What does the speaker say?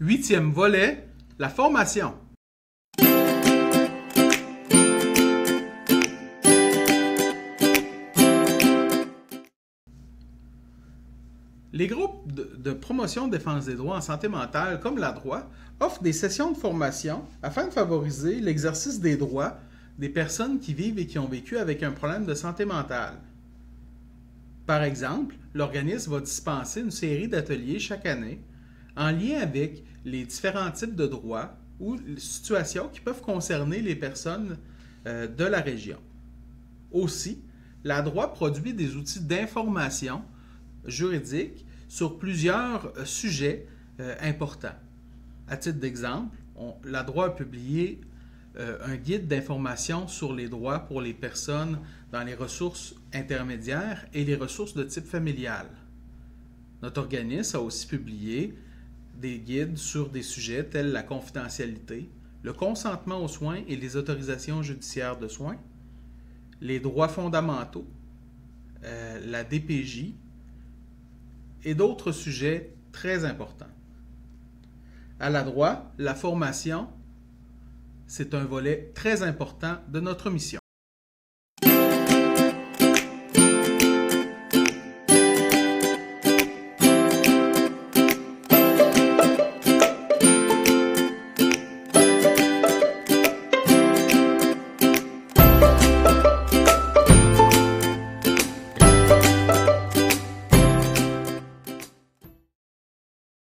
Huitième volet, la formation. Les groupes de, promotion défense des droits en santé mentale, comme la droit, offrent des sessions de formation afin de favoriser l'exercice des droits des personnes qui vivent et qui ont vécu avec un problème de santé mentale. Par exemple, l'organisme va dispenser une série d'ateliers chaque année en lien avec les différents types de droits ou situations qui peuvent concerner les personnes euh, de la région. Aussi, la droit produit des outils d'information juridique sur plusieurs euh, sujets euh, importants. À titre d'exemple, la droit a publié un guide d'information sur les droits pour les personnes dans les ressources intermédiaires et les ressources de type familial. Notre organisme a aussi publié des guides sur des sujets tels la confidentialité, le consentement aux soins et les autorisations judiciaires de soins, les droits fondamentaux, euh, la DPJ et d'autres sujets très importants. À la droite, la formation c'est un volet très important de notre mission.